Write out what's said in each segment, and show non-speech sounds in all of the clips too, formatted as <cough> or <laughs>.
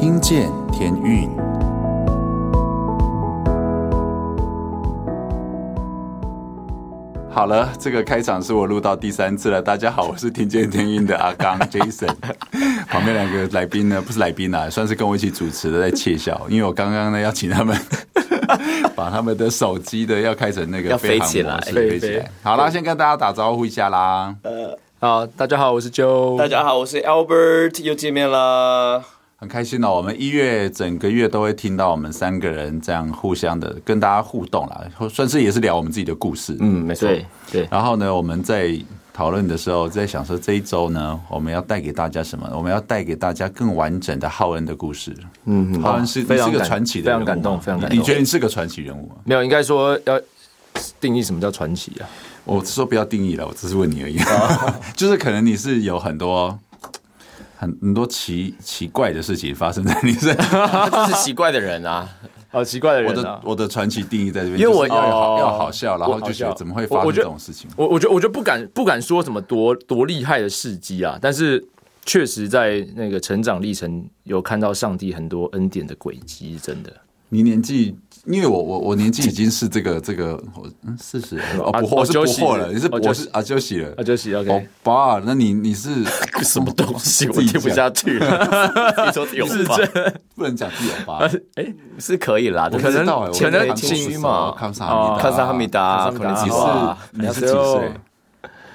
听见天运。好了，这个开场是我录到第三次了。大家好，<laughs> 我是听见天运的阿刚 <laughs> Jason。旁边两个来宾呢，不是来宾啊，算是跟我一起主持的，在窃笑，因为我刚刚呢要请他们 <laughs> 把他们的手机的要开成那个飞行模式，要飞起来，飞起来。好啦，先跟大家打招呼一下啦。呃，好，大家好，我是 Joe。大家好，我是 Albert，又见面了。很开心哦，我们一月整个月都会听到我们三个人这样互相的跟大家互动啦，算是也是聊我们自己的故事。嗯，没错。对，对。然后呢，我们在讨论的时候，在想说这一周呢，我们要带给大家什么？我们要带给大家更完整的浩恩的故事。嗯，浩恩是非常是个传奇的人物，非常感动，非常感动。你觉得你是个传奇人物吗？没有，应该说要定义什么叫传奇啊？我说不要定义了，我只是问你而已。<laughs> 就是可能你是有很多。很很多奇奇怪的事情发生在你身上，<laughs> 他就是奇怪的人啊，好 <laughs> 奇怪的人、啊。我的我的传奇定义在这边，因为我要好要好笑，然后就觉得怎么会发生这种事情？我我觉得我觉得不敢不敢说什么多多厉害的事迹啊，但是确实在那个成长历程有看到上帝很多恩典的轨迹，真的。你年纪。因为我我我年纪已经是这个这个，嗯，四十哦，不惑是不惑了，你是我是啊，休息了啊，休息 OK。欧巴，那你你是 <laughs> 什么东西？我听不下去了。<laughs> 你说欧巴，不能讲自己欧巴。哎，是可以啦，可能可能情绪嘛。康萨哈米达，康萨哈米达，你是你是几岁？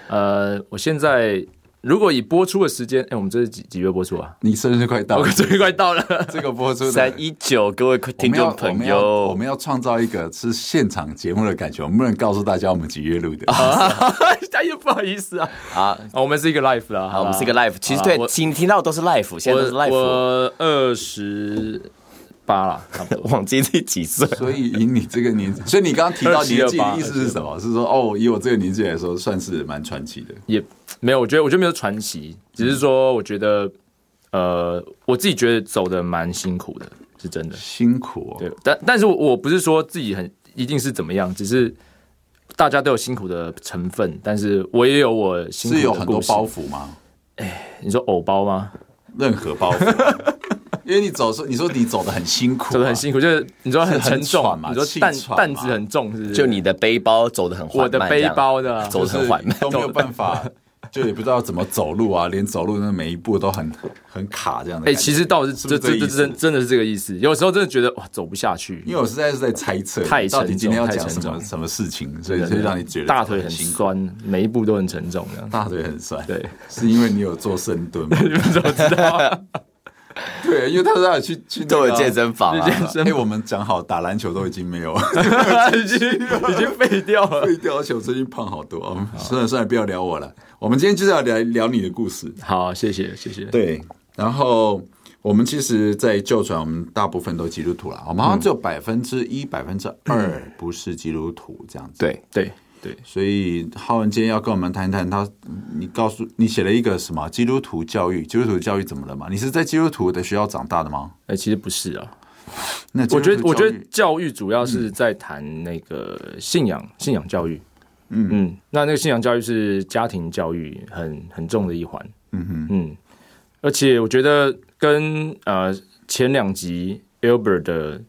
呃，我现在。如果以播出的时间，哎、欸，我们这是几几月播出啊？你生日快到了，<laughs> 我生日快到了。这个播出三一九，各位听众朋友，我们要创造一个是现场节目的感觉，我们不能告诉大家我们几月录的。大 <laughs> 家不好意思啊，啊，我们是一个 live 啦，好，我们是一个 live。其实对，请听到都是 live，现在都是 live。我二十八了，差不多 <laughs> 忘记自己几岁。所以以你这个年纪，所以你刚刚提到年纪的意思是什么？是说哦，以我这个年纪来说，算是蛮传奇的。也。没有，我觉得我觉得没有传奇，只是说我觉得，呃，我自己觉得走的蛮辛苦的，是真的辛苦、哦。对，但但是我不是说自己很一定是怎么样，只是大家都有辛苦的成分，但是我也有我辛苦的。是有很多包袱吗？哎，你说偶包吗？任何包袱，<laughs> 因为你走说你说你走的很辛苦、啊，走的很辛苦，就是你说很沉重嘛，你说担担子很重，是不是？就你的背包走的很缓慢，我的背包的走的很缓慢，都没有办法。<laughs> 就也不知道怎么走路啊，连走路那每一步都很很卡这样的。哎，其实倒是这这这真真的是这个意思。有时候真的觉得哇，走不下去。因为我实在是在猜测，太沉重，到底今天要讲什么什么事情，所以就让你觉得大腿很酸，每一步都很沉重。这样大腿很酸，对，是因为你有做深蹲吗？<laughs> 你们怎么知道？<laughs> 对，因为他说要去去都有健身房啊。哎，我们讲好打篮球都已经没有，<laughs> 已经 <laughs> 已经废掉了，废掉，而且我最近胖好多。算了算了，不要聊我了。我们今天就是要聊聊你的故事。好，谢谢，谢谢。对，然后我们其实，在旧传，我们大部分都基督徒了。我们好像只有百分之一、百分之二不是基督徒这样子。对，对，对。所以浩文今天要跟我们谈谈他，你告诉你写了一个什么基督徒教育？基督徒教育怎么了嘛？你是在基督徒的学校长大的吗？哎，其实不是啊。那我觉得，我觉得教育主要是在谈那个信仰，信仰教育。嗯嗯，那那个信仰教育是家庭教育很很重的一环。嗯哼嗯，而且我觉得跟呃前两集 Albert 的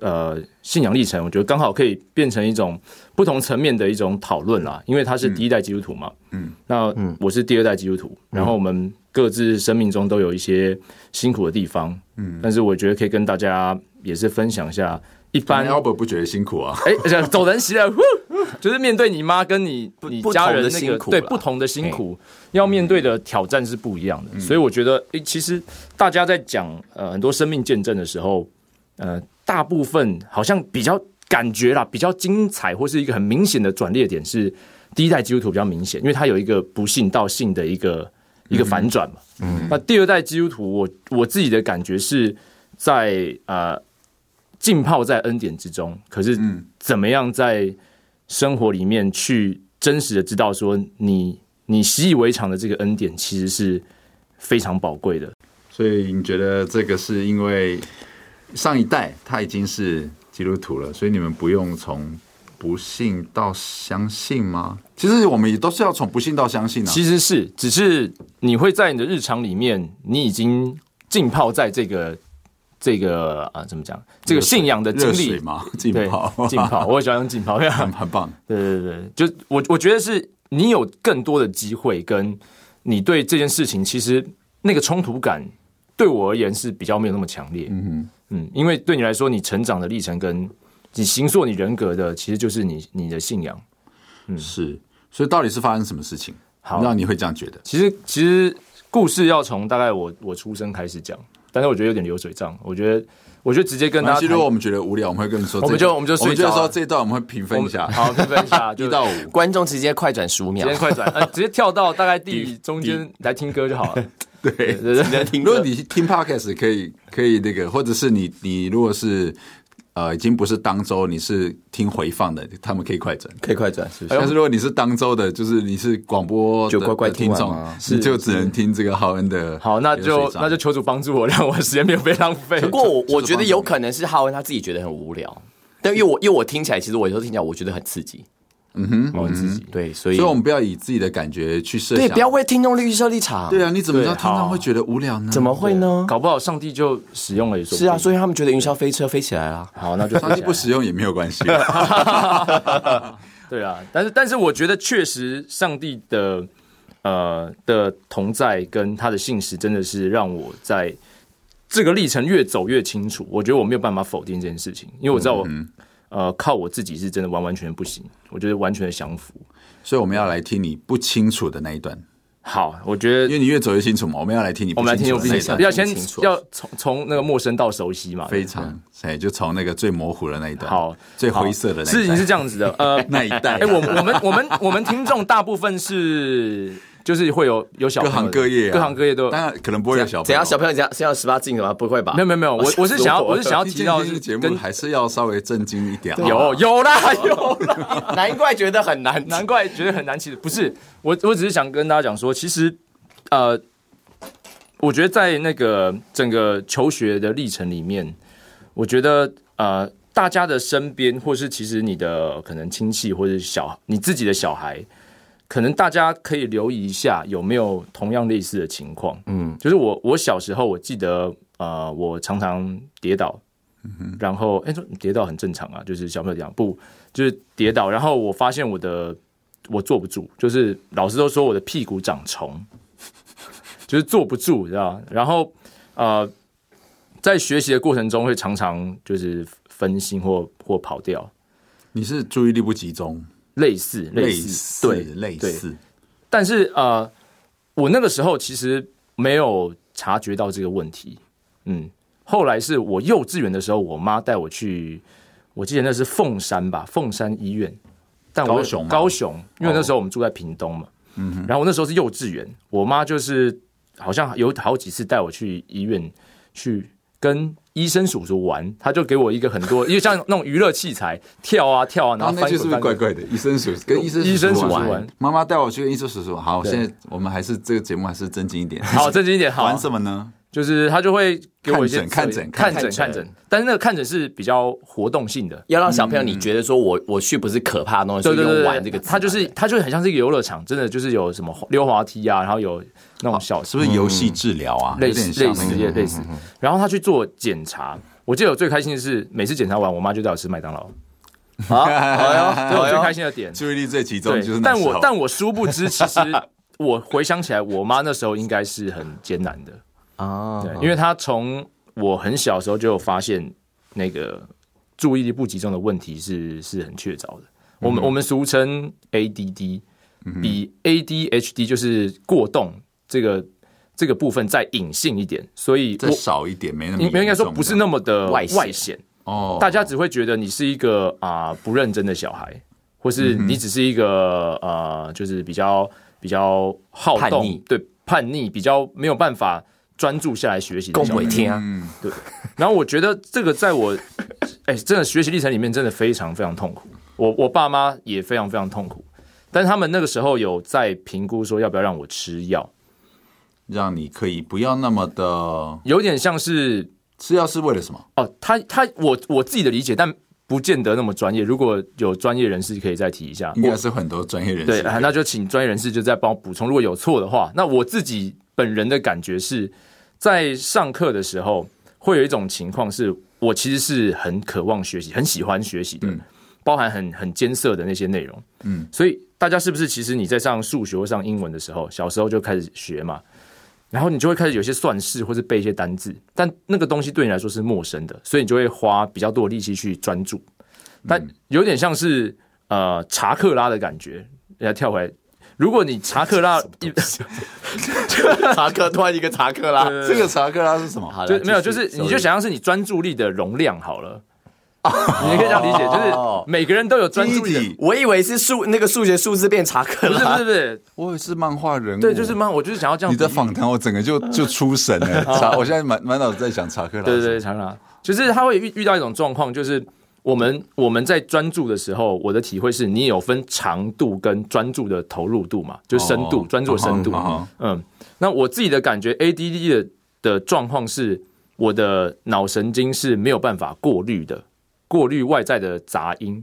呃信仰历程，我觉得刚好可以变成一种不同层面的一种讨论啦。因为他是第一代基督徒嘛，嗯，那我是第二代基督徒，然后我们各自生命中都有一些辛苦的地方，嗯，但是我觉得可以跟大家也是分享一下。一般 Albert 不觉得辛苦啊？哎，走人席了，<laughs> 就是面对你妈跟你你家人那个对不同的辛苦，要面对的挑战是不一样的。所以我觉得，哎，其实大家在讲呃很多生命见证的时候，呃，大部分好像比较感觉啦，比较精彩或是一个很明显的转捩点是第一代基督徒比较明显，因为他有一个不信到信的一个一个反转嘛。嗯，那第二代基督徒，我我自己的感觉是在呃。浸泡在恩典之中，可是怎么样在生活里面去真实的知道说你你习以为常的这个恩典其实是非常宝贵的。所以你觉得这个是因为上一代他已经是基督徒了，所以你们不用从不信到相信吗？其实我们也都是要从不信到相信啊。其实是，只是你会在你的日常里面，你已经浸泡在这个。这个啊，怎么讲？这个信仰的经历嘛，浸泡，浸泡，<laughs> 我也喜欢用浸泡，很很棒。对对对，就我我觉得是你有更多的机会，跟你对这件事情，其实那个冲突感对我而言是比较没有那么强烈。嗯哼嗯，因为对你来说，你成长的历程跟你形塑你人格的，其实就是你你的信仰。嗯，是。所以到底是发生什么事情，好让你会这样觉得？其实其实故事要从大概我我出生开始讲。但是我觉得有点流水账，我觉得，我觉得直接跟大家。如果我们觉得无聊，我们会跟你说，我们就我们就睡觉。说这一段我们会评分一下，好，评分一下，<laughs> 一到五，观众直接快转十五秒，直接快转，呃，直接跳到大概第 <laughs> 中间来听歌就好了。对，对对，听。如果你听 Podcast 可以可以那个，或者是你你如果是。呃，已经不是当周，你是听回放的，他们可以快转，可以快转，是不是？但是如果你是当周的，就是你是广播就乖乖听众，你就只能听这个浩恩的。好，那就那就求主帮助我，让我时间没有被浪费。不过我我觉得有可能是浩恩他自己觉得很无聊，但因为我因为我听起来，其实我有时候听起来我觉得很刺激。嗯哼，我自己对，所以所以我们不要以自己的感觉去设想，对，不要为听众立设立场。对啊，你怎么知道听众会觉得无聊呢？怎么会呢？搞不好上帝就使用了一说。是啊，所以他们觉得云霄飞车飞起来了。好，那就上帝不使用也没有关系。<laughs> 对啊，但是但是我觉得确实上帝的呃的同在跟他的信实真的是让我在这个历程越走越清楚。我觉得我没有办法否定这件事情，因为我知道我。嗯呃，靠我自己是真的完完全全不行，我觉得完全的降服，所以我们要来听你不清楚的那一段。好，我觉得因为你越走越清楚嘛，我们要来听你不清楚的那一段。我们来听，要先要从从那个陌生到熟悉嘛，非常，哎，就从那个最模糊的那一段，好，最灰色的那一段。事情是这样子的，呃，<laughs> 那一代，哎，我我们我们我们听众大部分是。就是会有有小各行各业，各行各业都当然可能不会有小朋友。怎样小朋友这样是要十八禁的吗？不会吧？没有没有没有，我我是想要我是想要提到是节目还是要稍微正经一点。有有啦有啦，<laughs> 难怪觉得很难，难怪觉得很难。其实不是我，我只是想跟大家讲说，其实呃，我觉得在那个整个求学的历程里面，我觉得呃，大家的身边或是其实你的可能亲戚或者小你自己的小孩。可能大家可以留意一下有没有同样类似的情况。嗯，就是我我小时候我记得，呃，我常常跌倒，嗯、然后哎，说跌倒很正常啊，就是小朋友这样，不就是跌倒，然后我发现我的我坐不住，就是老师都说我的屁股长虫，<laughs> 就是坐不住，知道？然后呃，在学习的过程中会常常就是分心或或跑掉。你是注意力不集中？类似，类似，对，类似。但是呃，我那个时候其实没有察觉到这个问题。嗯，后来是我幼稚园的时候，我妈带我去，我记得那是凤山吧，凤山医院。但我高雄，高雄，因为那时候我们住在屏东嘛。嗯哼。然后我那时候是幼稚园，我妈就是好像有好几次带我去医院去跟。医生叔叔玩，他就给我一个很多，<laughs> 因为像那种娱乐器材，跳啊跳啊，然后翻就是不是怪怪的？医生叔叔跟医生医生叔叔玩，妈妈带我去跟医生叔叔。好，现在我们还是这个节目还是正经一点。好，正经一点。好，<laughs> 玩什么呢？就是他就会给我一些看诊、看诊、看诊。但是那个看诊是比较活动性的，要让小朋友你觉得说我我去不是可怕的东西，对对对，玩这个。他就是他就很像是一个游乐场，真的就是有什么溜滑梯啊，然后有那种小是不是游戏治疗啊？类似类似类似。然后他去做检查。我记得我最开心的是，每次检查完，我妈就带我吃麦当劳。<laughs> 好，这是我最开心的点，注意力最集中就是。但我但我殊不知，其实我回想起来，我妈那时候应该是很艰难的啊。对，因为他从我很小的时候就有发现那个注意力不集中的问题是是很确凿的。我们我们俗称 ADD，比 ADHD 就是过动这个。这个部分再隐性一点，所以再少一点，没那么，应该说不是那么的外显哦。大家只会觉得你是一个啊、呃、不认真的小孩，或是你只是一个呃，就是比较比较好动，叛对叛逆，比较没有办法专注下来学习的小孩。天啊，对。然后我觉得这个在我 <laughs> 哎，真的学习历程里面真的非常非常痛苦。我我爸妈也非常非常痛苦，但是他们那个时候有在评估说要不要让我吃药。让你可以不要那么的，有点像是吃药是为了什么？哦，他他我我自己的理解，但不见得那么专业。如果有专业人士可以再提一下，应该是很多专业人士。对，那就请专业人士就再帮我补充。如果有错的话，那我自己本人的感觉是在上课的时候会有一种情况是，我其实是很渴望学习、很喜欢学习的，嗯、包含很很艰涩的那些内容。嗯，所以大家是不是其实你在上数学或上英文的时候，小时候就开始学嘛？然后你就会开始有些算式，或是背一些单字，但那个东西对你来说是陌生的，所以你就会花比较多的力气去专注。但有点像是呃查克拉的感觉，要跳回来。如果你查克拉一 <laughs> 查克突然一个查克拉，这个查克拉是什么？就没有，就是你就想象是你专注力的容量好了。你可以这样理解，就是每个人都有专注力。我以为是数那个数学数字变查克拉，不是不是，我以为是漫画人物。对，就是漫，我就是想要这样。你的访谈，我整个就就出神了。<laughs> 查，我现在满满脑子在想查克拉。对对对，查克拉，就是他会遇遇到一种状况，就是我们我们在专注的时候，我的体会是你有分长度跟专注的投入度嘛，就深度专注的深度。嗯，那我自己的感觉，ADD 的的状况是，我的脑神经是没有办法过滤的。过滤外在的杂音，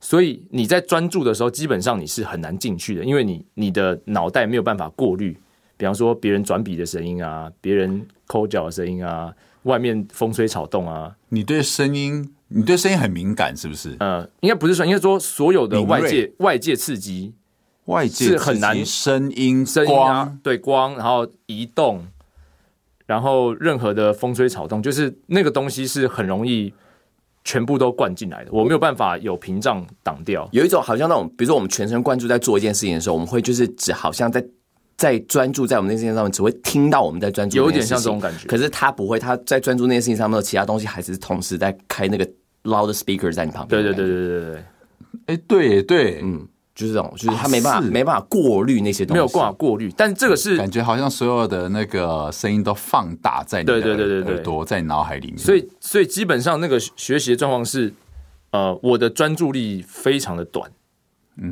所以你在专注的时候，基本上你是很难进去的，因为你你的脑袋没有办法过滤，比方说别人转笔的声音啊，别人抠脚的声音啊，外面风吹草动啊。你对声音，你对声音很敏感，是不是？呃，应该不是说，应该说所有的外界外界刺激，外界是很难声音、声音啊，对光，然后移动，然后任何的风吹草动，就是那个东西是很容易。全部都灌进来的，我没有办法有屏障挡掉。有一种好像那种，比如说我们全神贯注在做一件事情的时候，我们会就是只好像在在专注在我们那件事情上面，只会听到我们在专注，有点像这种感觉。可是他不会，他在专注那件事情上面，其他东西还是同时在开那个 loud speaker 在你旁边。对对对对对对对，哎，对对，嗯。就是这种，就是他没办法，没办法过滤那些东西，没有办法过滤。但这个是感觉好像所有的那个声音都放大在你的耳朵，在脑海里面。所以，所以基本上那个学习的状况是，呃，我的专注力非常的短，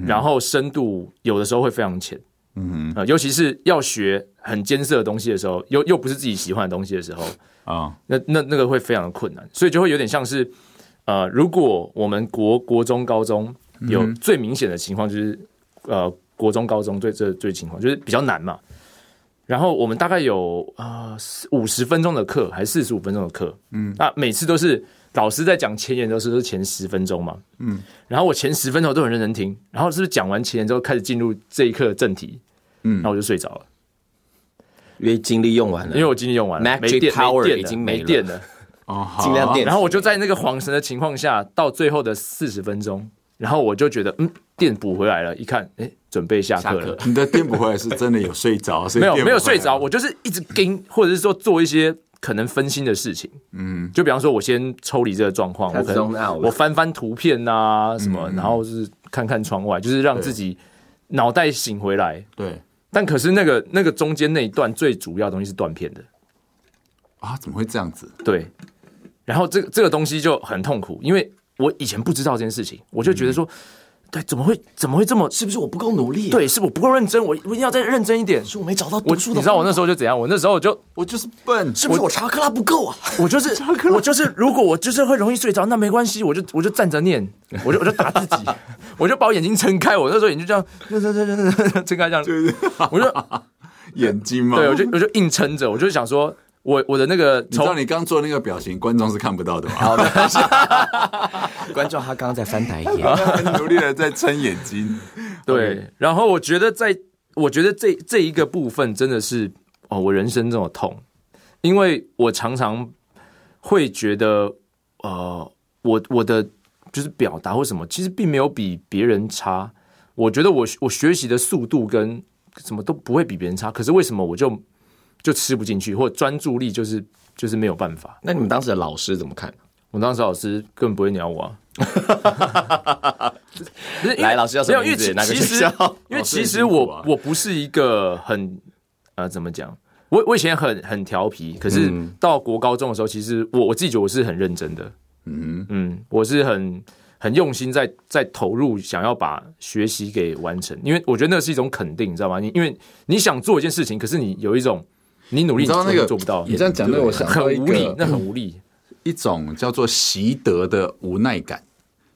然后深度有的时候会非常浅，嗯哼，尤其是要学很艰涩的东西的时候，又又不是自己喜欢的东西的时候啊，那那那个会非常的困难，所以就会有点像是，呃，如果我们国国中高中。有最明显的情况就是，呃，国中、高中最这最情况就是比较难嘛。然后我们大概有啊五十分钟的课，还是四十五分钟的课，嗯，那每次都是老师在讲前言的时候是前十分钟嘛，嗯，然后我前十分钟都很认真听，然后是不是讲完前言之后开始进入这一课的正题，嗯，然后我就睡着了，因为精力用完了，因为我精力用完了，Magic Power 已经没电了，哦，尽量电，然后我就在那个恍神的情况下，到最后的四十分钟。然后我就觉得，嗯，电补回来了，一看，哎，准备下课了。你的电补回来是真的有睡着？没有，没有睡着，我就是一直盯，或者是说做一些可能分心的事情。嗯，就比方说，我先抽离这个状况，我可能我翻翻图片啊什么，然后是看看窗外，就是让自己脑袋醒回来。对，但可是那个那个中间那一段最主要的东西是断片的。啊？怎么会这样子？对，然后这个这个东西就很痛苦，因为。我以前不知道这件事情，我就觉得说，对，怎么会怎么会这么？是不是我不够努力？对，是我不够认真，我我一定要再认真一点。是我没找到读书的。你知道我那时候就怎样？我那时候就我就是笨，是不是我查克拉不够啊？我就是我就是，如果我就是会容易睡着，那没关系，我就我就站着念，我就我就打自己，<laughs> 我就把我眼睛撑开，我那时候眼睛这样撑撑撑撑撑撑开这样，我就眼睛嘛，对，我就 <laughs> 我就硬撑着，我就想说。我我的那个，你知道你刚做那个表情，观众是看不到的吗？好的，<laughs> 观众他刚刚在翻白眼，很努力的在撑眼睛。对，然后我觉得在，我觉得这这一个部分真的是哦，我人生这么痛，因为我常常会觉得，呃，我我的就是表达或什么，其实并没有比别人差。我觉得我我学习的速度跟什么都不会比别人差，可是为什么我就？就吃不进去，或专注力就是就是没有办法。那你们当时的老师怎么看？我当时老师根本不会鸟我啊。<laughs> 来，老师要什么名字？哪个学校？因为其实我我不是一个很呃怎么讲，我我以前很很调皮，可是到国高中的时候，其实我我自己觉得我是很认真的。嗯嗯，我是很很用心在在投入，想要把学习给完成。因为我觉得那是一种肯定，你知道吗？你因为你想做一件事情，可是你有一种。你努力，你知道那个做不到。你这样讲，对我想很无力，那很无力。一种叫做习得的无奈感。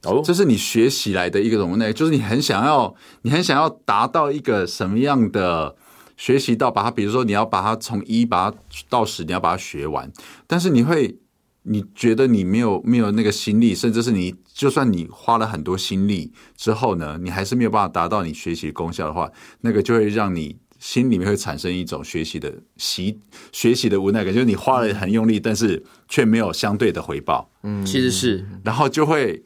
哦，这是你学习来的一个种无奈，就是你很想要，你很想要达到一个什么样的学习到把它，比如说你要把它从一把它到十，你要把它学完，但是你会。你觉得你没有没有那个心力，甚至是你就算你花了很多心力之后呢，你还是没有办法达到你学习的功效的话，那个就会让你心里面会产生一种学习的习学习的无奈感，就是你花了很用力，但是却没有相对的回报。嗯，其实是，然后就会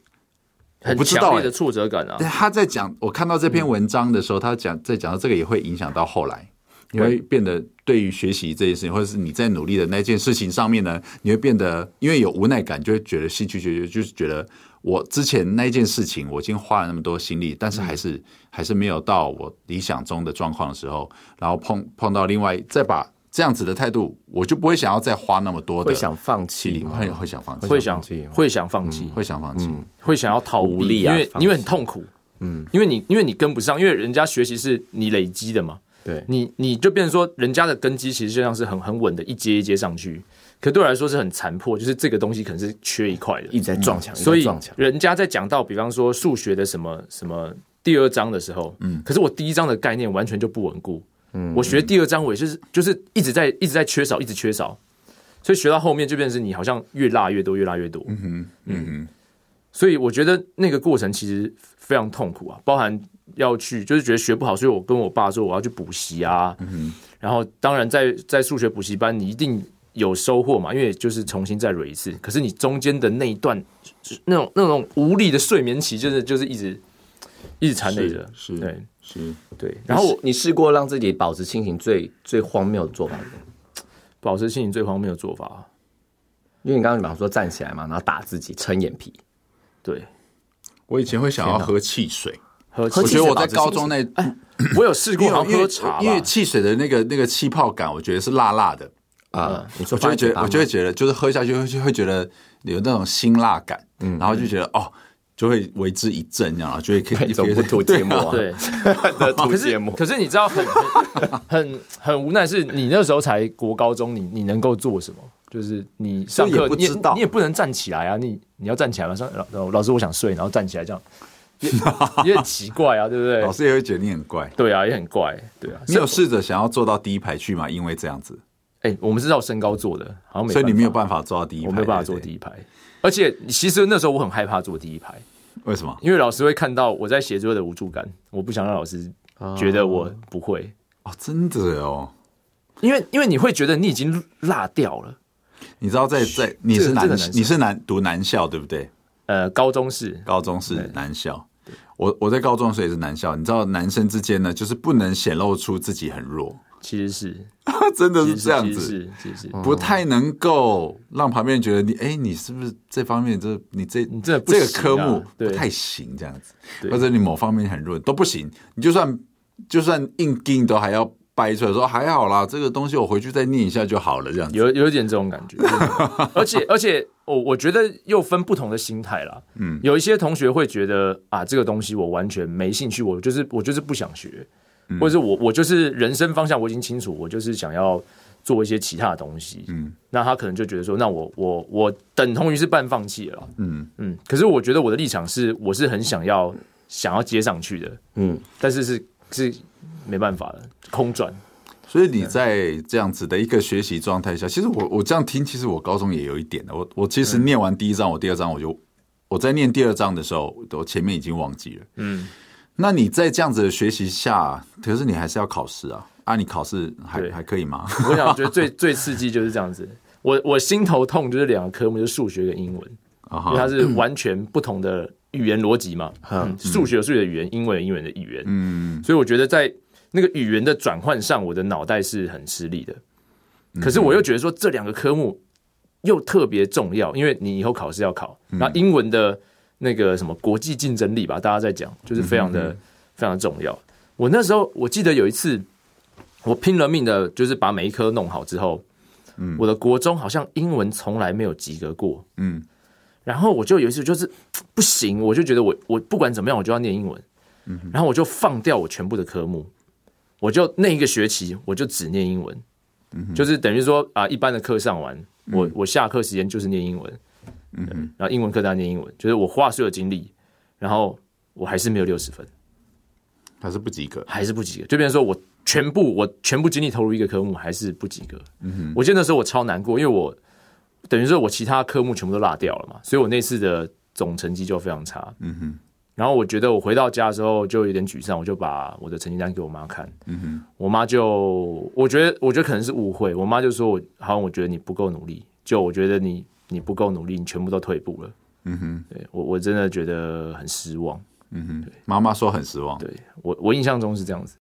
很强烈的挫折感啊。他在讲，我看到这篇文章的时候，他讲在讲到这个也会影响到后来。你会变得对于学习这件事情，或者是你在努力的那件事情上面呢，你会变得因为有无奈感，就会觉得兴趣缺缺，就是觉得我之前那件事情我已经花了那么多心力，但是还是还是没有到我理想中的状况的时候，然后碰碰到另外再把这样子的态度，我就不会想要再花那么多的，会想放弃，会会想放弃，会想会想放弃，会想放弃，会想要逃避，因为因为很痛苦，嗯，因为你因为你跟不上，因为人家学习是你累积的嘛。对。你，你就变成说，人家的根基其实就像是很很稳的，一阶一阶上去。可对我来说是很残破，就是这个东西可能是缺一块的，一直在撞墙。所以人家在讲到，比方说数学的什么什么第二章的时候，嗯，可是我第一章的概念完全就不稳固。嗯，我学第二章，我也就是就是一直在一直在缺少，一直缺少。所以学到后面就变成是你好像越落越多，越落越多。嗯哼，嗯哼。所以我觉得那个过程其实非常痛苦啊，包含。要去就是觉得学不好，所以我跟我爸说我要去补习啊。嗯、哼然后当然在在数学补习班，你一定有收获嘛，因为就是重新再蕊一次。可是你中间的那一段，那种那种无力的睡眠期，就是就是一直一直缠累着。是，对，是，对。然后你试过让自己保持清醒最最荒谬的做法？保持清醒最荒谬的做法，因为你刚刚比方说站起来嘛，然后打自己撑眼皮。对，我以前会想要喝汽水。我觉得我在高中那，我有试过喝茶，因为汽水的那个那个气泡感，我觉得是辣辣的啊。我就会觉得，我就会觉得，就是喝下去会会觉得有那种辛辣感，嗯，然后就觉得哦，就会为之一振，这样，就会可以一边吐芥末，<laughs> 对，吐芥末。可是你知道很 <laughs> 很很无奈，是你那时候才国高中，你你能够做什么？就是你上课你你也不能站起来啊，你你要站起来吗？上老老师，我想睡，然后站起来这样。<laughs> 也很奇怪啊，对不对？老师也会觉得你很怪。对啊，也很怪。对啊，你有试着想要坐到第一排去吗？因为这样子，哎，我们是照身高坐的，好像没。所以你没有办法坐到第一排，我没有办法坐第一排。而且，其实那时候我很害怕坐第一排。为什么？因为老师会看到我在写作的无助感，我不想让老师觉得我不会。哦，真的哦。因为，因为你会觉得你已经落掉了。你知道，在在你是男，你是男读男校对不对？呃，高中是高中是男校。我我在高中的时候也是男校，你知道男生之间呢，就是不能显露出自己很弱，其实是。<laughs> 真的是这样子，是其实是。不太能够让旁边人觉得你哎、欸，你是不是这方面这你这你这、啊、这个科目不太行这样子，或者你某方面很弱都不行，你就算就算硬钉都还要。掰出来说还好啦，这个东西我回去再念一下就好了，这样子。有有一点这种感觉，<laughs> 而且而且我我觉得又分不同的心态啦。嗯，有一些同学会觉得啊，这个东西我完全没兴趣，我就是我就是不想学，嗯、或者是我我就是人生方向我已经清楚，我就是想要做一些其他的东西。嗯，那他可能就觉得说，那我我我等同于是半放弃了。嗯嗯，可是我觉得我的立场是，我是很想要想要接上去的。嗯，但是是是。没办法了，空转。所以你在这样子的一个学习状态下，其实我我这样听，其实我高中也有一点的。我我其实念完第一章，我第二章我就我在念第二章的时候，我前面已经忘记了。嗯，那你在这样子的学习下，可是你还是要考试啊？啊，你考试还还可以吗？<laughs> 我想，我觉得最最刺激就是这样子。我我心头痛就是两个科目，就是数学跟英文，因为它是完全不同的语言逻辑嘛。嗯，数学有数学的语言，英文有英文的语言。嗯，所以我觉得在那个语言的转换上，我的脑袋是很吃力的。可是我又觉得说，这两个科目又特别重要，因为你以后考试要考。那英文的那个什么国际竞争力吧，大家在讲，就是非常的非常重要。我那时候我记得有一次，我拼了命的，就是把每一科弄好之后，嗯，我的国中好像英文从来没有及格过，嗯，然后我就有一次就是不行，我就觉得我我不管怎么样，我就要念英文，嗯，然后我就放掉我全部的科目。我就那一个学期，我就只念英文，嗯、就是等于说啊，一般的课上完，嗯、我我下课时间就是念英文，嗯哼，然后英文课当念英文，就是我花所有精力，然后我还是没有六十分，还是不及格，还是不及格，就变成说我全部我全部精力投入一个科目还是不及格。嗯哼，我记得那时候我超难过，因为我等于说我其他科目全部都落掉了嘛，所以我那次的总成绩就非常差。嗯哼，然后我觉得我回到家的时候就有点沮丧，我就把我的成绩单给我妈看。嗯哼，我妈就我觉得我觉得可能是误会，我妈就说我好像我觉得你不够努力，就我觉得你你不够努力，你全部都退步了。嗯哼，对我我真的觉得很失望。嗯哼，对，妈妈说很失望。对我我印象中是这样子。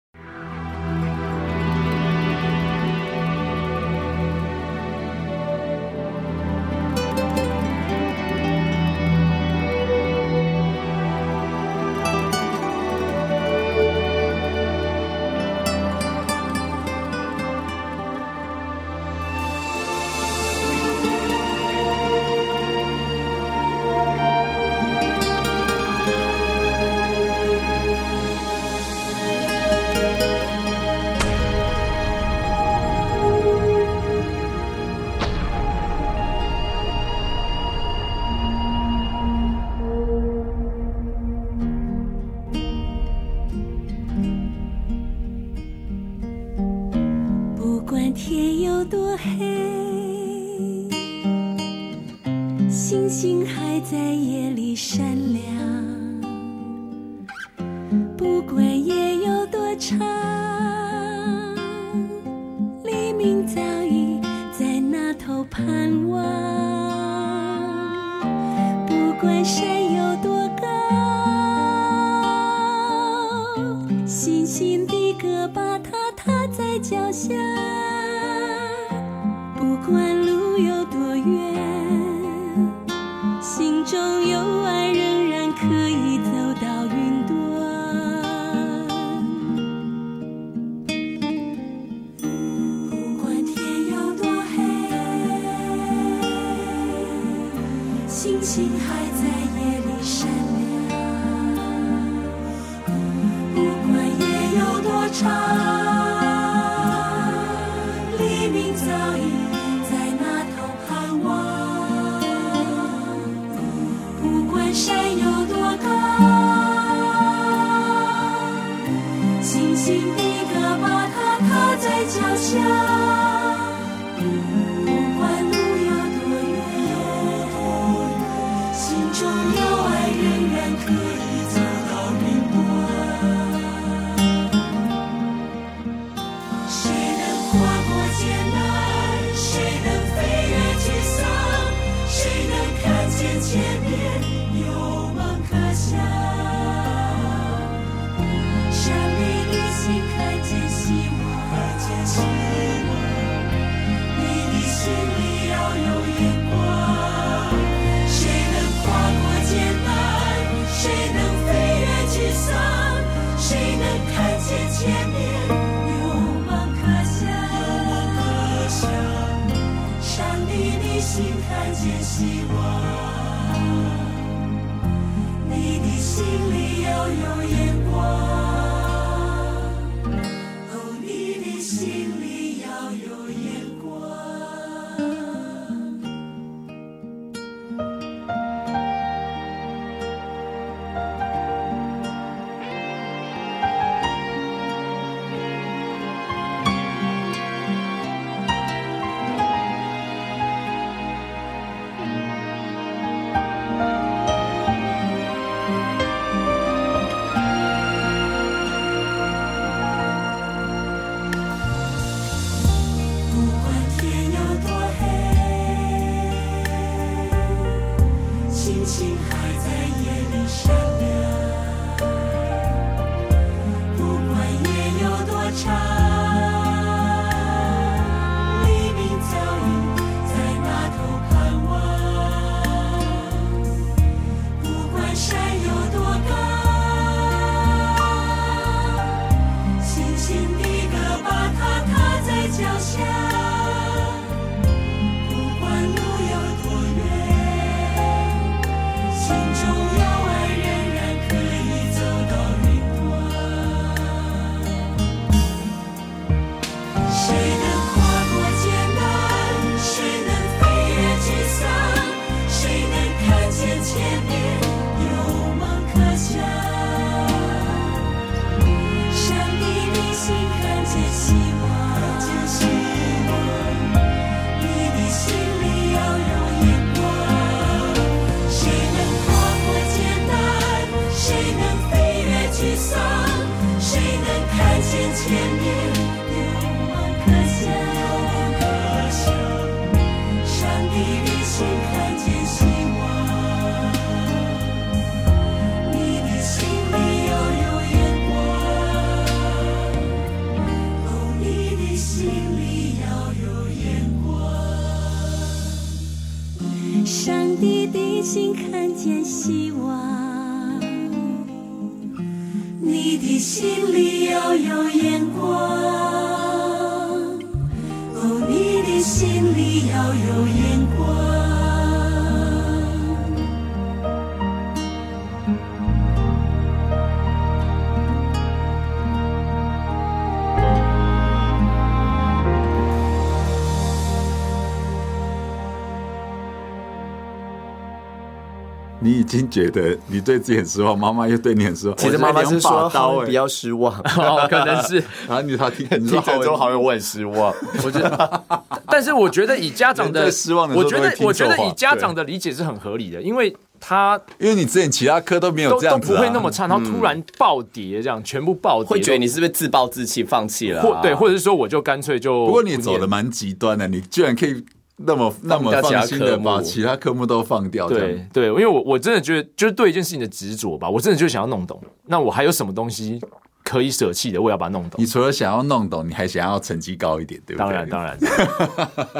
经觉得你对自己很失望，妈妈又对你很失望。其实妈妈是说刀比较失望，<laughs> 哦，可能是。然后你他听你说之后好像我很失望，我觉得。<laughs> 但是我觉得以家长的失望的，我觉得我觉得以家长的理解是很合理的，因为他因为你之前其他科都没有这样、啊、都不会那么差，然后突然暴跌，这样、嗯、全部暴跌，会觉得你是不是自暴自弃，放弃了、啊？或对，或者是说我就干脆就不。不过你走的蛮极端的，你居然可以。那么那么放心的把其他科目都放掉，对对，因为我我真的觉得就是对一件事情的执着吧，我真的就想要弄懂。那我还有什么东西可以舍弃的？我要把它弄懂。你除了想要弄懂，你还想要成绩高一点，对不对？当然当然，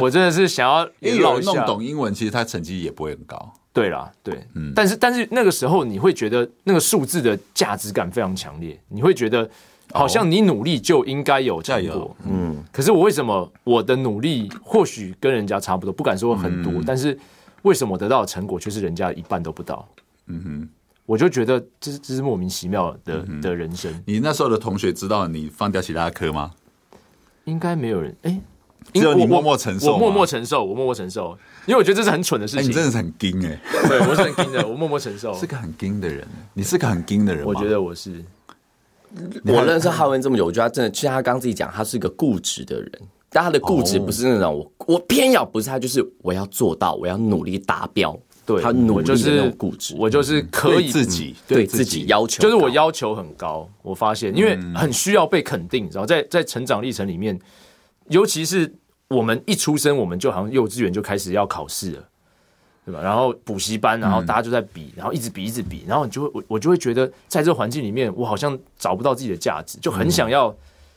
我真的是想要 <laughs> 因为弄懂英文，其实他成绩也不会很高。对啦，对，嗯，但是但是那个时候你会觉得那个数字的价值感非常强烈，你会觉得。好像你努力就应该有成果，嗯。可是我为什么我的努力或许跟人家差不多，不敢说很多，嗯、但是为什么得到的成果却是人家一半都不到？嗯哼，我就觉得这是这是莫名其妙的、嗯、的人生。你那时候的同学知道你放掉其他科吗？应该没有人，哎、欸，只有你默默承受我，我默默承受，我默默承受，因为我觉得这是很蠢的事情。欸、你真的是很硬哎、欸，对，我是很硬的，我默默承受，<laughs> 是个很硬的人，你是个很硬的人，我觉得我是。我认识浩文这么久，我觉得他真的，就像他刚刚自己讲，他是一个固执的人。但他的固执不是那种我、哦、我偏要，不是他，就是我要做到，我要努力达标。对，他努力的那种固执，我就是可以自己对自己要求，就是我要求很高。我发现，因为很需要被肯定，然后在在成长历程里面，尤其是我们一出生，我们就好像幼稚园就开始要考试了。对吧？然后补习班，然后大家就在比，嗯、然后一直比，一直比，然后你就会我我就会觉得，在这个环境里面，我好像找不到自己的价值，就很想要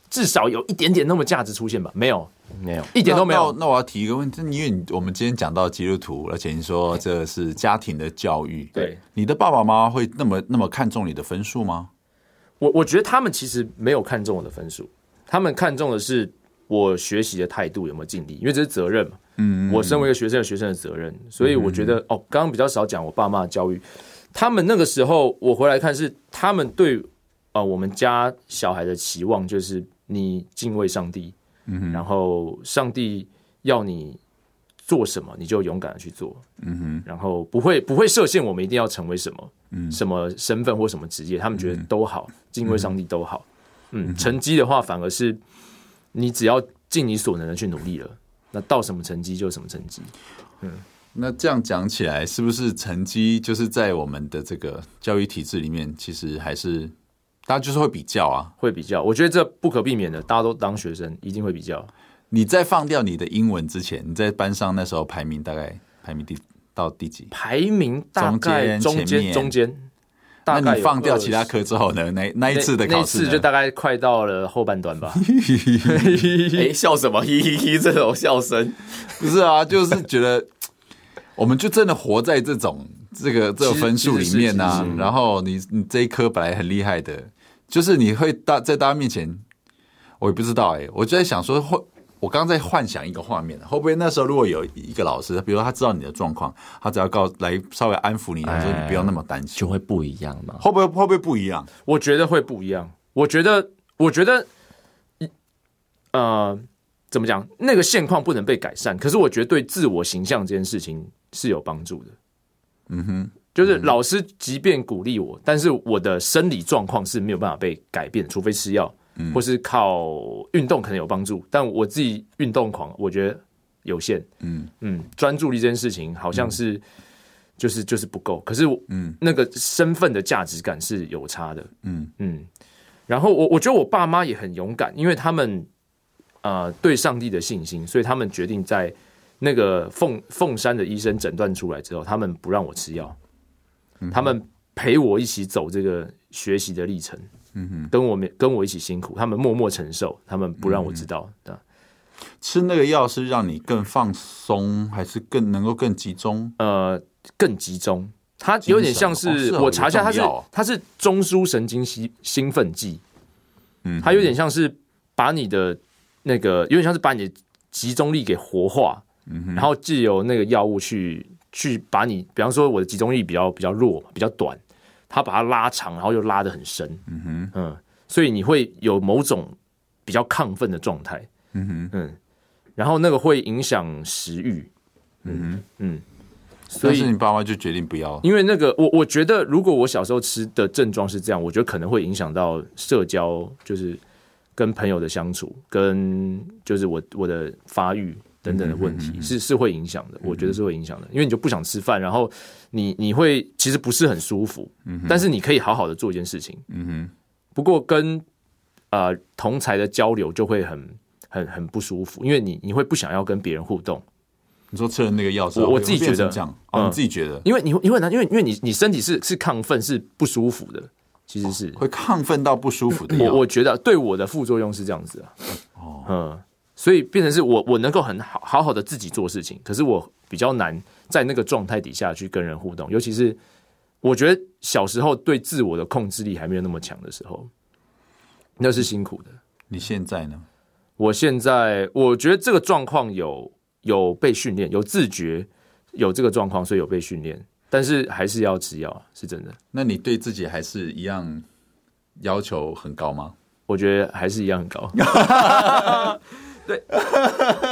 至少有一点点那么价值出现吧？没有，没有，一点都没有。那，那，那我要提一个问题，因为你我们今天讲到基督徒，而且你说这是家庭的教育，对，你的爸爸妈妈会那么那么看重你的分数吗？我我觉得他们其实没有看重我的分数，他们看重的是我学习的态度有没有尽力，因为这是责任嘛。嗯，我身为一个学生，有学生的责任，所以我觉得哦，刚刚比较少讲我爸妈的教育，他们那个时候我回来看是他们对啊、呃、我们家小孩的期望就是你敬畏上帝，嗯，然后上帝要你做什么你就勇敢的去做，嗯哼，然后不会不会设限我们一定要成为什么，嗯，什么身份或什么职业，他们觉得都好，敬畏上帝都好，嗯，成绩的话反而是你只要尽你所能的去努力了。那到什么成绩就什么成绩，嗯，那这样讲起来，是不是成绩就是在我们的这个教育体制里面，其实还是大家就是会比较啊，会比较。我觉得这不可避免的，大家都当学生，一定会比较。你在放掉你的英文之前，你在班上那时候排名大概排名第到第几？排名大概中间中间。那你放掉其他科之后呢？那那一次的考试，就大概快到了后半段吧。<laughs> 哎，笑什么？嘿嘿嘿，这种笑声不是啊，就是觉得我们就真的活在这种这个这个分数里面啊。然后你你这一科本来很厉害的，就是你会大在大家面前，我也不知道哎、欸，我就在想说会。我刚刚在幻想一个画面，会不会那时候如果有一个老师，比如说他知道你的状况，他只要告来稍微安抚你，他说你不要那么担心，就会不一样吗？会不会会不会不一样？我觉得会不一样。我觉得，我觉得，呃，怎么讲？那个现况不能被改善，可是我觉得对自我形象这件事情是有帮助的。嗯哼，就是老师即便鼓励我，但是我的生理状况是没有办法被改变，除非吃药。或是靠运动可能有帮助，但我自己运动狂，我觉得有限。嗯嗯，专注力这件事情好像是就是就是不够。可是嗯，那个身份的价值感是有差的。嗯嗯，然后我我觉得我爸妈也很勇敢，因为他们呃对上帝的信心，所以他们决定在那个凤凤山的医生诊断出来之后，他们不让我吃药，他们陪我一起走这个学习的历程。嗯哼，跟我们跟我一起辛苦，他们默默承受，他们不让我知道的。吃那个药是让你更放松，还是更能够更集中？呃，更集中。它有点像是、我查一下，它是它是中枢神经兴兴奋剂。嗯，它有点像是把你的那个，有点像是把你的集中力给活化。然后借由那个药物去去把你，比方说我的集中力比较比较弱，比较短，它把它拉长，然后又拉得很深。嗯哼，嗯，所以你会有某种比较亢奋的状态。嗯哼，嗯，然后那个会影响食欲。嗯哼，嗯。所以你爸妈就决定不要，因为那个我我觉得，如果我小时候吃的症状是这样，我觉得可能会影响到社交，就是跟朋友的相处，跟就是我我的发育等等的问题，是是会影响的。我觉得是会影响的，因为你就不想吃饭，然后你你会其实不是很舒服，但是你可以好好的做一件事情。嗯哼，不过跟呃同才的交流就会很很很不舒服，因为你你会不想要跟别人互动。你说吃了那个药之后，我自己觉得这样，哦，你自己觉得，因为你因为呢，因为因为你你身体是是亢奋，是不舒服的，其实是。会亢奋到不舒服的。我我觉得对我的副作用是这样子啊，哦，嗯，所以变成是我我能够很好好好的自己做事情，可是我比较难在那个状态底下去跟人互动，尤其是我觉得小时候对自我的控制力还没有那么强的时候，那是辛苦的。你现在呢？我现在我觉得这个状况有。有被训练，有自觉，有这个状况，所以有被训练，但是还是要吃药，是真的。那你对自己还是一样要求很高吗？我觉得还是一样很高。<laughs> <laughs> <laughs> 对，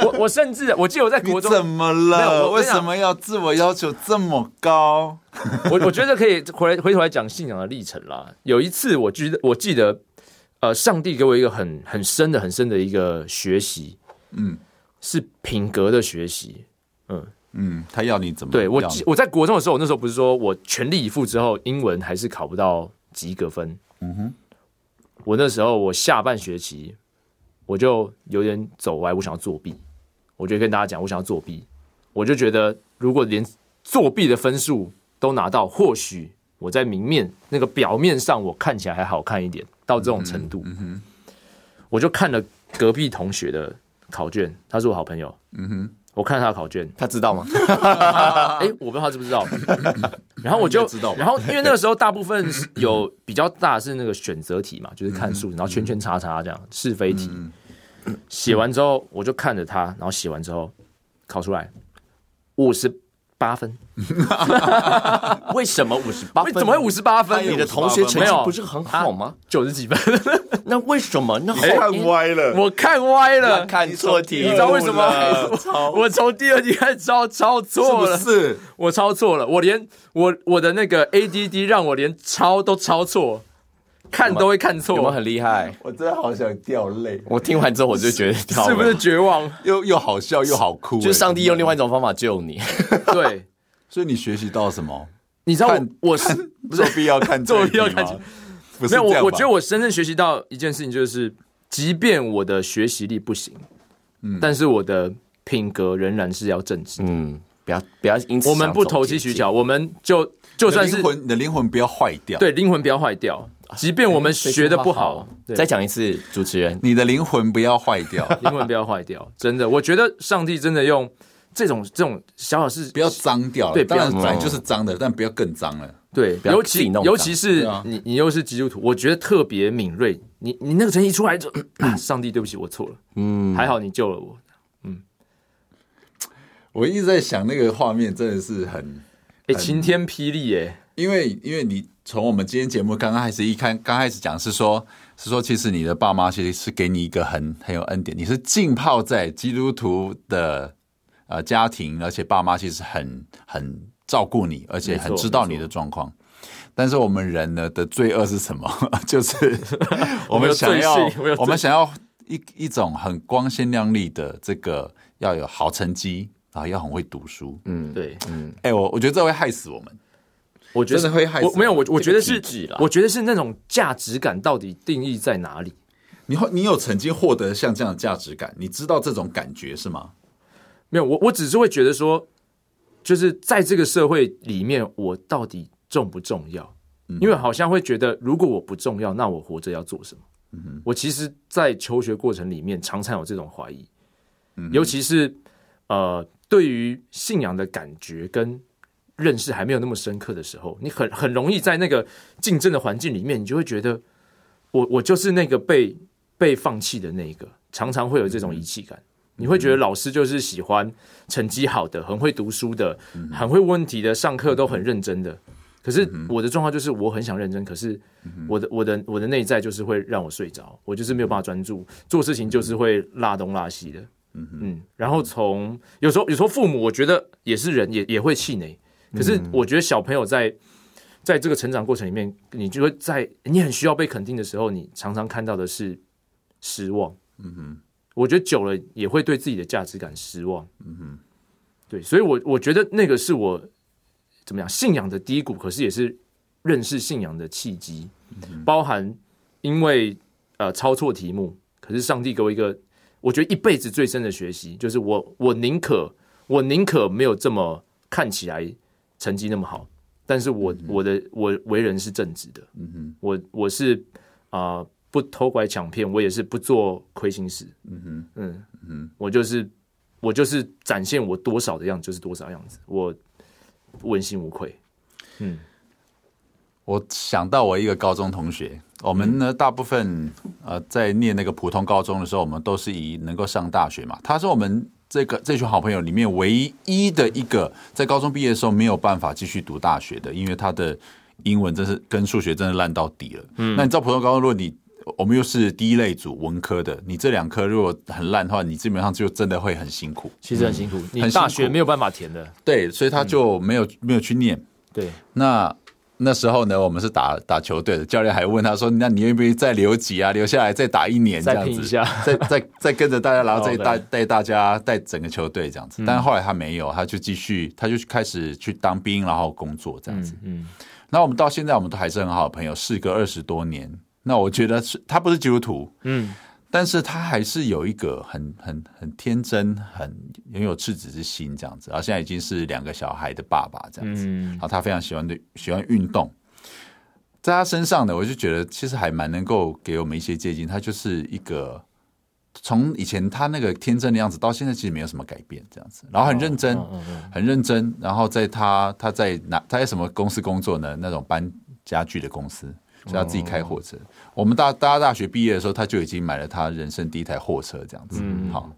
我我甚至我记得我在国中怎么了？为什么要自我要求这么高？<laughs> 我我觉得可以回来回头来讲信仰的历程啦。有一次，我记得我记得，呃，上帝给我一个很很深的很深的一个学习，嗯。是品格的学习，嗯嗯，他要你怎么？对我，我在国中的时候，我那时候不是说我全力以赴之后，英文还是考不到及格分。嗯哼，我那时候我下半学期我就有点走歪，我想要作弊。我就跟大家讲，我想要作弊。我就觉得，如果连作弊的分数都拿到，或许我在明面那个表面上我看起来还好看一点，到这种程度。嗯哼，我就看了隔壁同学的。考卷，他是我好朋友。嗯哼，我看他的考卷，他知道吗？哎、欸，我不知道他知不知道。<laughs> 然后我就知道，然后因为那个时候大部分 <laughs> 有比较大是那个选择题嘛，就是看数，然后圈圈叉叉这样是非题。写完之后，我就看着他，然后写完之后考出来五十八分。<laughs> 为什么五十八分？怎么会五十八分？你的同学成绩不是很好吗？九十几分。<laughs> 那为什么？那看歪了，我看歪了，看错题，你知道为什么？我从第二题开始抄抄错了，是我抄错了，我连我我的那个 ADD 让我连抄都抄错，看都会看错，我很厉害，我真的好想掉泪。我听完之后我就觉得，是不是绝望？<laughs> 又又好笑又好哭，<laughs> 就上帝用另外一种方法救你。<laughs> 对，所以你学习到什么？你知道我我是作弊要看作弊要看。没有，我我觉得我真正学习到一件事情，就是即便我的学习力不行，嗯，但是我的品格仍然是要正直，嗯，不要不要因此我们不投机取巧，我们就就算是灵魂，你的灵魂不要坏掉，对，灵魂不要坏掉，即便我们学的不好，再讲一次，主持人，你的灵魂不要坏掉，<laughs> 灵魂不要坏掉，真的，我觉得上帝真的用这种这种小小事，不要脏掉了，对，当然本来就是脏的，但不要更脏了。对，尤其尤其是你，你又是基督徒，我觉得特别敏锐。你你那个成绩出来就，<clears throat> 上帝对不起，我错了。嗯，还好你救了我。嗯，我一直在想那个画面，真的是很哎晴天霹雳耶！因为因为你从我们今天节目刚刚开始一开，刚开始讲是说，是说其实你的爸妈其实是给你一个很很有恩典，你是浸泡在基督徒的呃家庭，而且爸妈其实很很。照顾你，而且很知道你的状况。但是我们人呢的罪恶是什么？<laughs> 就是 <laughs> 我们想要，我们想要一一种很光鲜亮丽的这个，要有好成绩啊，要很会读书。嗯，对，嗯，哎、欸，我我觉得这会害死我们。我觉得会害我。没有，我我觉得是，我觉得是那种价值感到底定义在哪里？你你有曾经获得像这样的价值感？你知道这种感觉是吗？没有，我我只是会觉得说。就是在这个社会里面，我到底重不重要？因为好像会觉得，如果我不重要，那我活着要做什么？我其实，在求学过程里面，常常有这种怀疑。嗯、尤其是呃，对于信仰的感觉跟认识还没有那么深刻的时候，你很很容易在那个竞争的环境里面，你就会觉得我我就是那个被被放弃的那一个，常常会有这种遗弃感。你会觉得老师就是喜欢成绩好的、很会读书的、很会问问题的、上课都很认真的。可是我的状况就是我很想认真，可是我的我的我的内在就是会让我睡着，我就是没有办法专注做事情，就是会拉东拉西的。嗯，然后从有时候有时候父母我觉得也是人，也也会气馁。可是我觉得小朋友在在这个成长过程里面，你就会在你很需要被肯定的时候，你常常看到的是失望。嗯哼，我觉得久了也会对自己的价值感失望。嗯哼，对，所以我我觉得那个是我。怎么样？信仰的低谷，可是也是认识信仰的契机，包含因为呃抄错题目，可是上帝给我一个我觉得一辈子最深的学习，就是我我宁可我宁可没有这么看起来成绩那么好，但是我我的我为人是正直的，嗯哼，我我是啊、呃、不偷拐抢骗，我也是不做亏心事，嗯哼，嗯嗯，我就是我就是展现我多少的样子就是多少样子，我。问心无愧。嗯，我想到我一个高中同学，我们呢大部分呃在念那个普通高中的时候，我们都是以能够上大学嘛。他是我们这个这群好朋友里面唯一的一个在高中毕业的时候没有办法继续读大学的，因为他的英文真是跟数学真的烂到底了。嗯，那你知道普通高中，如果你我们又是第一类组文科的，你这两科如果很烂的话，你基本上就真的会很辛苦。其实很辛苦，嗯、你大学没有办法填的。对，所以他就没有、嗯、没有去念。对，那那时候呢，我们是打打球队的，教练还问他说：“那你愿不愿意再留级啊？留下来再打一年这样子，再再 <laughs> 再再跟着大家，然后再带带大家带整个球队这样子。嗯”但是后来他没有，他就继续，他就开始去当兵，然后工作这样子。嗯，那、嗯、我们到现在，我们都还是很好的朋友，事隔二十多年。那我觉得是他不是基督徒，嗯，但是他还是有一个很很很天真、很拥有赤子之心这样子。然后现在已经是两个小孩的爸爸这样子，嗯，然后他非常喜欢的喜欢运动，在他身上呢，我就觉得其实还蛮能够给我们一些借鉴。他就是一个从以前他那个天真的样子，到现在其实没有什么改变这样子。然后很认真，很认真。然后在他他在哪他在什么公司工作呢？那种搬家具的公司。所以他自己开货车。Oh. 我们大大家大学毕业的时候，他就已经买了他人生第一台货车，这样子。嗯，好。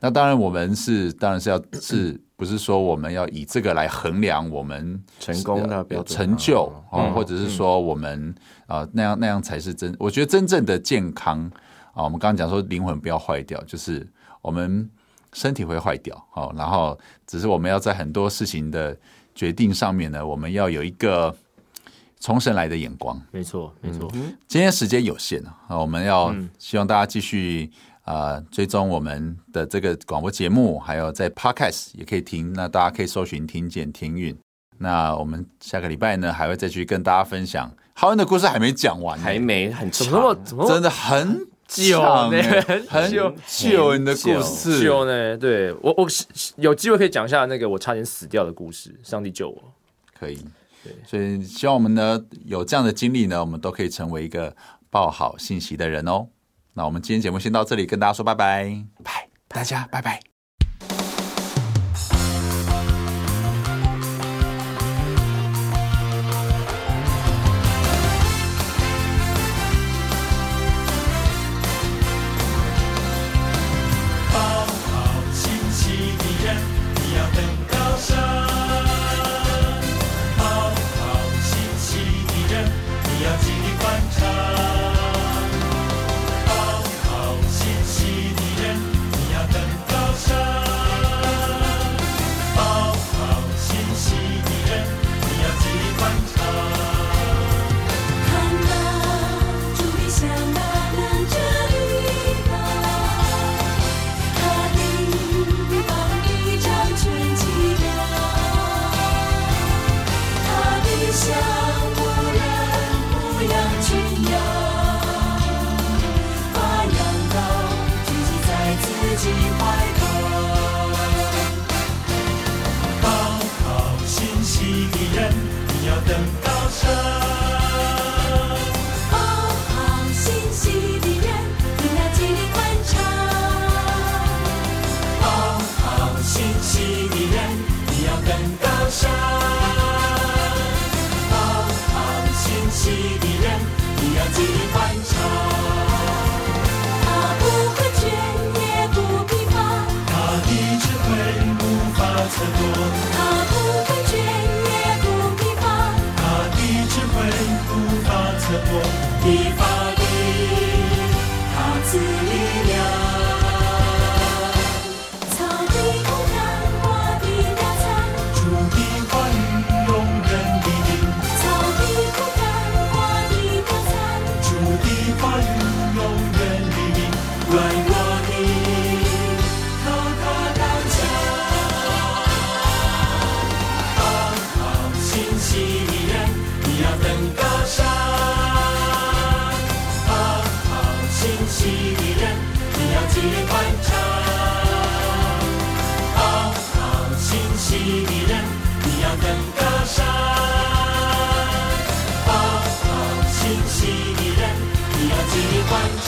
那当然，我们是当然是要是不是说我们要以这个来衡量我们成功的成就啊，或者是说我们啊那样那样才是真。我觉得真正的健康啊，我们刚刚讲说灵魂不要坏掉，就是我们身体会坏掉。好，然后只是我们要在很多事情的决定上面呢，我们要有一个。从神来的眼光，没错，没错。今天时间有限啊，我们要希望大家继续啊、呃、追踪我们的这个广播节目，还有在 Podcast 也可以听。那大家可以搜寻“听见听韵”。那我们下个礼拜呢，还会再去跟大家分享浩恩的故事，还没讲完，还没很长，真的很久呢，很久久你的故事久呢。对我，我有机会可以讲一下那个我差点死掉的故事，上帝救我，可以。对，所以希望我们呢有这样的经历呢，我们都可以成为一个报好信息的人哦。那我们今天节目先到这里，跟大家说拜拜，拜，大家拜拜。极力欢唱，的人，你要登高山，的人，你要。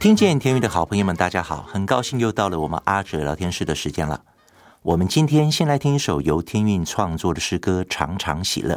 听见天韵的好朋友们，大家好，很高兴又到了我们阿哲聊天室的时间了。我们今天先来听一首由天韵创作的诗歌《常常喜乐》。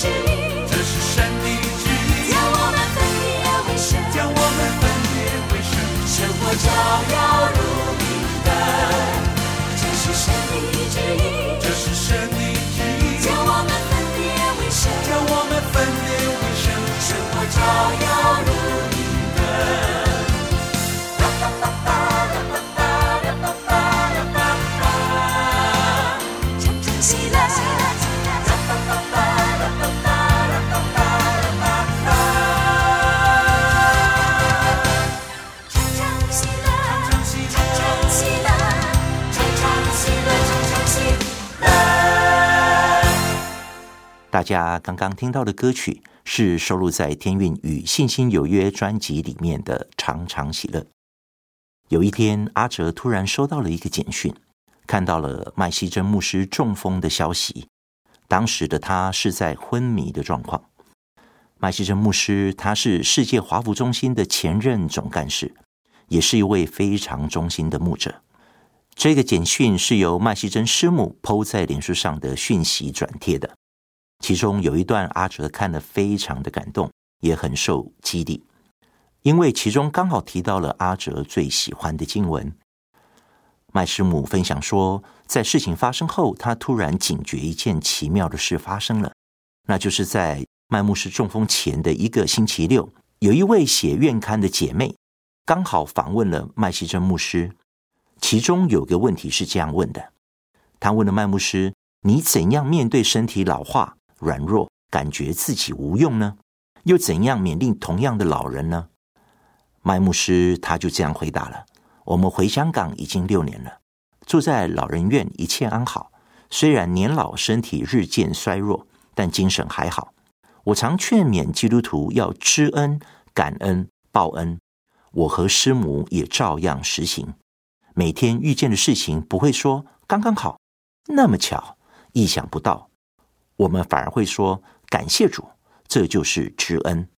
这是神的旨意，将我们分别为圣，将我们分别为圣，生活照耀如明灯。这是神的旨意，这是神的旨意，将我们分别为圣，将我们分别为圣，生活照耀如明灯。家刚刚听到的歌曲是收录在天运与信心有约专辑里面的《常常喜乐》。有一天，阿哲突然收到了一个简讯，看到了麦西珍牧师中风的消息。当时的他是在昏迷的状况。麦西珍牧师他是世界华服中心的前任总干事，也是一位非常忠心的牧者。这个简讯是由麦西珍师母 PO 在脸书上的讯息转贴的，其中有一段阿哲看了非常的感动，也很受激励。因为其中刚好提到了阿哲最喜欢的经文。麦师母分享说，在事情发生后，他突然警觉一件奇妙的事发生了，那就是在麦牧师中风前的一个星期六，有一位写院刊的姐妹刚好访问了麦希珍牧师，其中有个问题是这样问的：他问了麦牧师，你怎样面对身体老化、软弱，感觉自己无用呢？又怎样勉励同样的老人呢？麦牧师他就这样回答了：“我们回香港已经六年了，住在老人院，一切安好。虽然年老，身体日渐衰弱，但精神还好。我常劝勉基督徒要知恩、感恩、报恩。我和师母也照样实行。每天遇见的事情，不会说刚刚好，那么巧，意想不到。我们反而会说感谢主，这就是知恩。”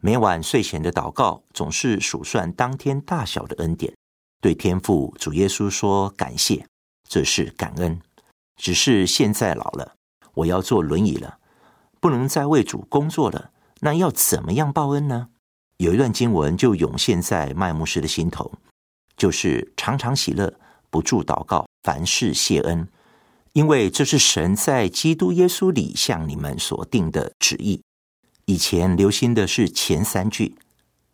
每晚睡前的祷告，总是数算当天大小的恩典，对天父主耶稣说感谢，这是感恩。只是现在老了，我要坐轮椅了，不能再为主工作了，那要怎么样报恩呢？有一段经文就涌现在麦牧师的心头，就是常常喜乐，不住祷告，凡事谢恩，因为这是神在基督耶稣里向你们所定的旨意。以前留心的是前三句，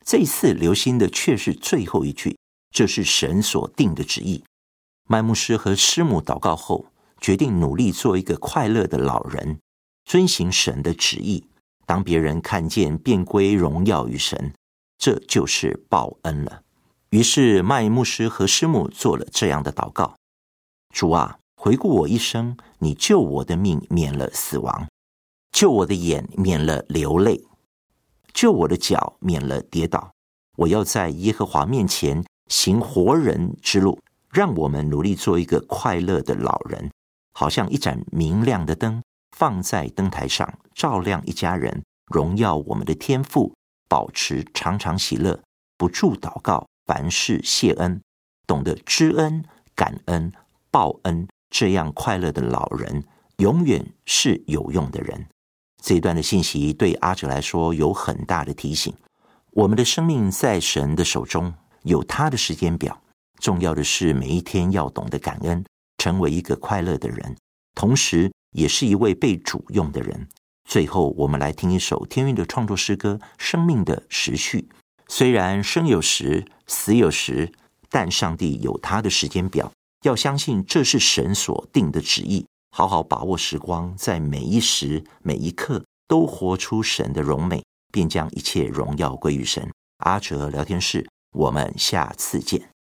这次留心的却是最后一句。这是神所定的旨意。麦牧师和师母祷告后，决定努力做一个快乐的老人，遵行神的旨意。当别人看见，便归荣耀于神，这就是报恩了。于是麦牧师和师母做了这样的祷告：主啊，回顾我一生，你救我的命，免了死亡。救我的眼，免了流泪；救我的脚，免了跌倒。我要在耶和华面前行活人之路。让我们努力做一个快乐的老人，好像一盏明亮的灯，放在灯台上，照亮一家人，荣耀我们的天赋。保持常常喜乐，不住祷告，凡事谢恩，懂得知恩、感恩、报恩，这样快乐的老人，永远是有用的人。这一段的信息对阿哲来说有很大的提醒。我们的生命在神的手中，有他的时间表。重要的是每一天要懂得感恩，成为一个快乐的人，同时也是一位被主用的人。最后，我们来听一首天韵的创作诗歌《生命的时序》。虽然生有时，死有时，但上帝有他的时间表。要相信这是神所定的旨意。好好把握时光，在每一时每一刻都活出神的荣美，便将一切荣耀归于神。阿哲聊天室，我们下次见。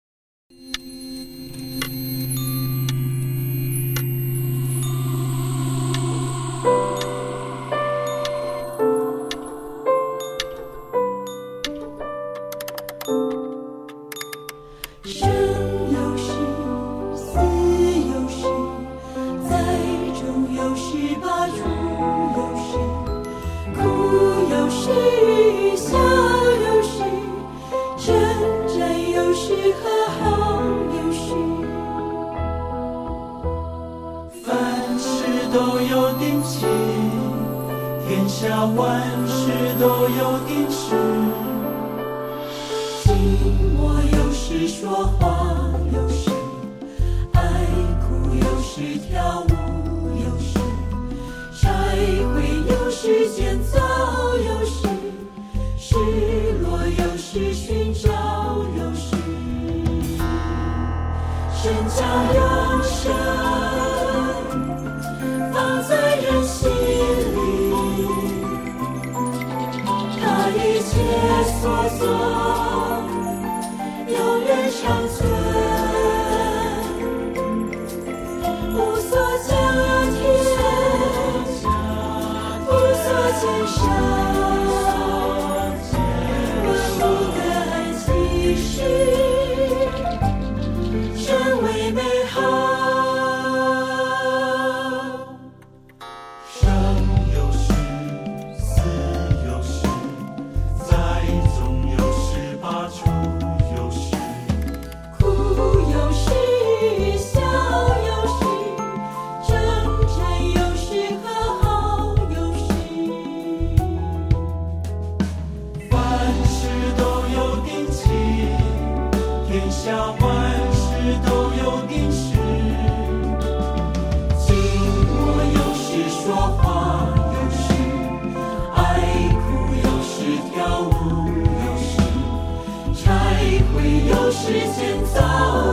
毁，有时建造，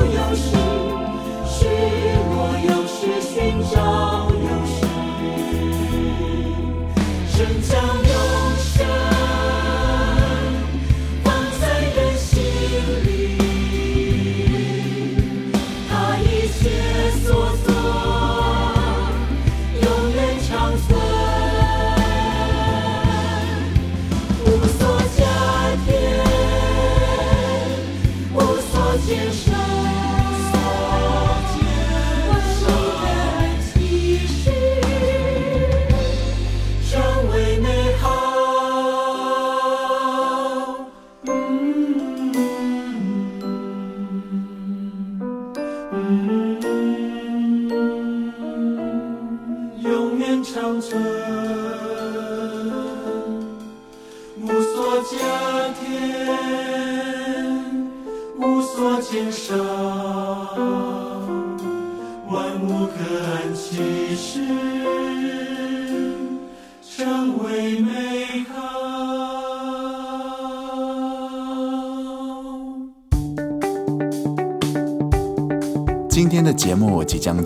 有时失落，有时寻找，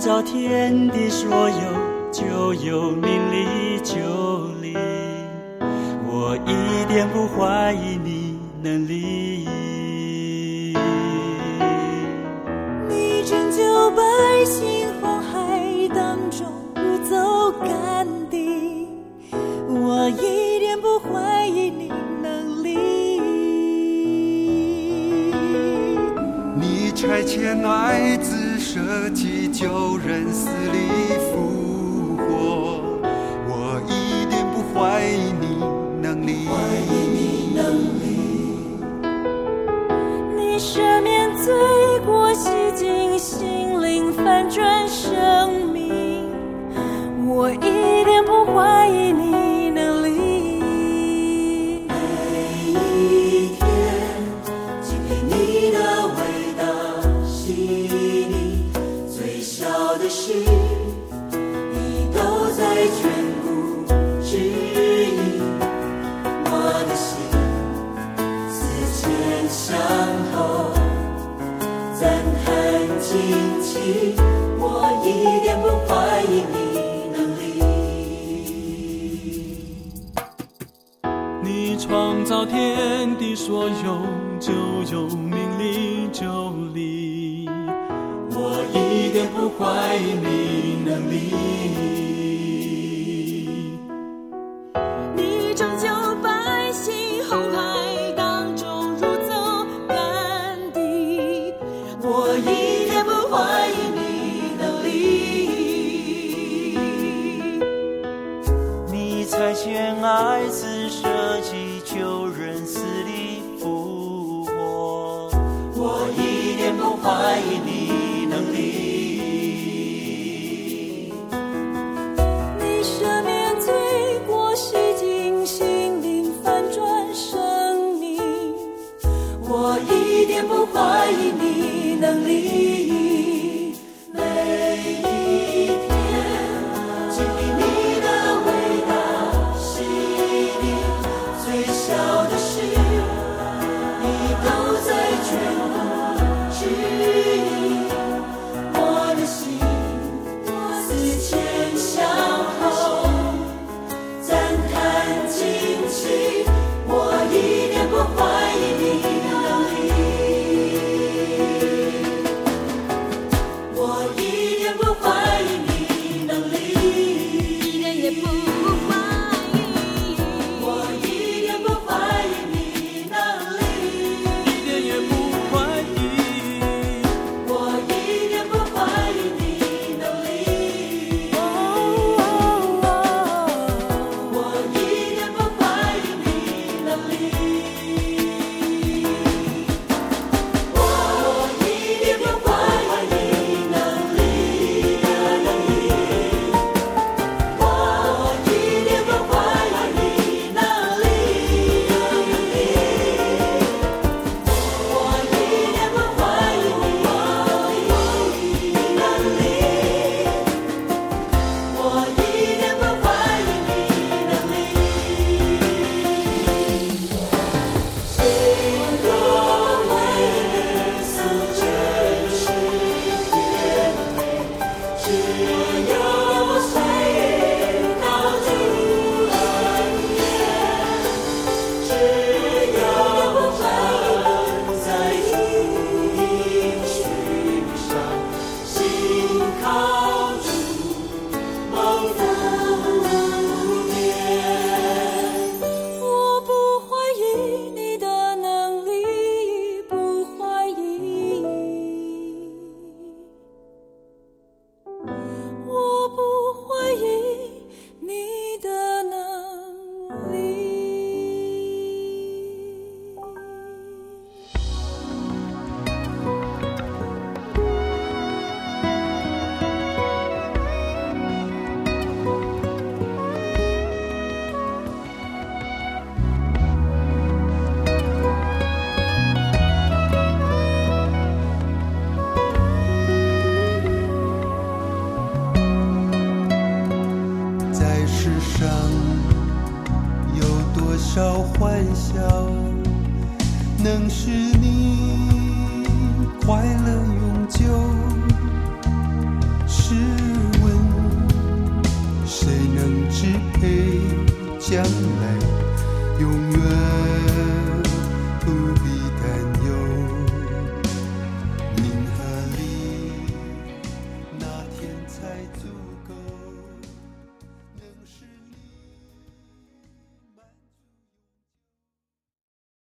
造天地所有，就有命里就灵。我一点不怀疑你能力。你拯救百姓红海当中不走干地，我一点不怀疑你能力。你差遣爱子旧人思里愿爱自己。